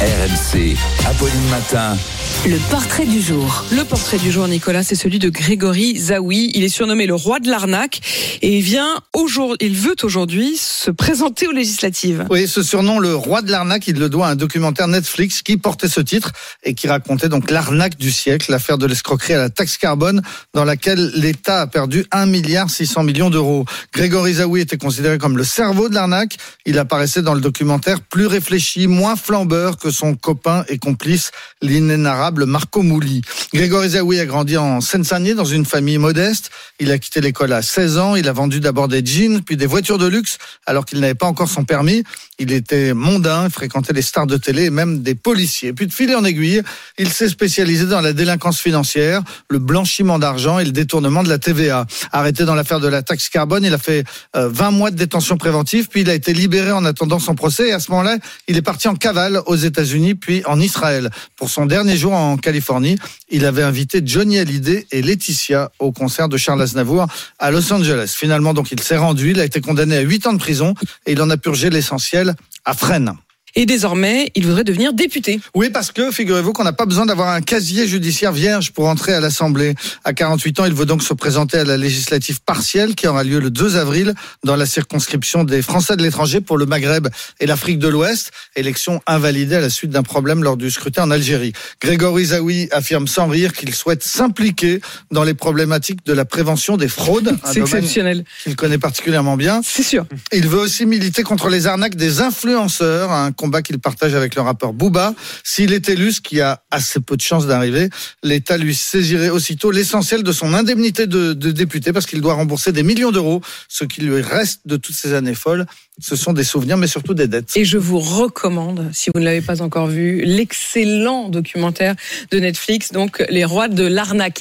RMC. Apolline Matin. le portrait du jour. Le portrait du jour, Nicolas, c'est celui de Grégory Zawi. Il est surnommé le roi de l'arnaque et il vient aujourd'hui, il veut aujourd'hui se présenter aux législatives. Oui, ce surnom, le roi de l'arnaque, il le doit à un documentaire Netflix qui portait ce titre et qui racontait donc l'arnaque du siècle, l'affaire de l'escroquerie à la taxe carbone dans laquelle l'État a perdu 1 milliard 600 millions d'euros. Grégory Zawi était considéré comme le cerveau de l'arnaque. Il apparaissait dans le documentaire plus réfléchi, moins flambeur que son copain et complice, l'inénarrable Marco Mouli. Grégory Zawi a grandi en Seine-Saint-Denis dans une famille modeste. Il a quitté l'école à 16 ans. Il a vendu d'abord des jeans, puis des voitures de luxe, alors qu'il n'avait pas encore son permis. Il était mondain, fréquentait les stars de télé et même des policiers. Puis de fil en aiguille, il s'est spécialisé dans la délinquance financière, le blanchiment d'argent et le détournement de la TVA. Arrêté dans l'affaire de la taxe carbone, il a fait euh, 20 mois de détention préventive, puis il a été libéré en attendant son procès. Et à ce moment-là, il est parti en cavale aux États-Unis, puis en Israël. Pour son dernier jour en Californie, il avait invité Johnny Hallyday et Laetitia au concert de Charles Aznavour à Los Angeles. Finalement, donc, il s'est rendu. Il a été condamné à 8 ans de prison et il en a purgé l'essentiel à Fresnes. Et désormais, il voudrait devenir député. Oui, parce que figurez-vous qu'on n'a pas besoin d'avoir un casier judiciaire vierge pour entrer à l'Assemblée. À 48 ans, il veut donc se présenter à la législative partielle qui aura lieu le 2 avril dans la circonscription des Français de l'étranger pour le Maghreb et l'Afrique de l'Ouest. Élection invalidée à la suite d'un problème lors du scrutin en Algérie. Grégory Zawi affirme sans rire qu'il souhaite s'impliquer dans les problématiques de la prévention des fraudes. C'est exceptionnel. qu'il connaît particulièrement bien. C'est sûr. Il veut aussi militer contre les arnaques des influenceurs, un combat qu'il partage avec le rappeur Booba. S'il est élu, ce qui a assez peu de chances d'arriver, l'État lui saisirait aussitôt l'essentiel de son indemnité de, de député parce qu'il doit rembourser des millions d'euros. Ce qui lui reste de toutes ces années folles, ce sont des souvenirs, mais surtout des dettes. Et je vous recommande, si vous ne l'avez pas encore vu, l'excellent documentaire de Netflix, donc Les Rois de l'arnaque.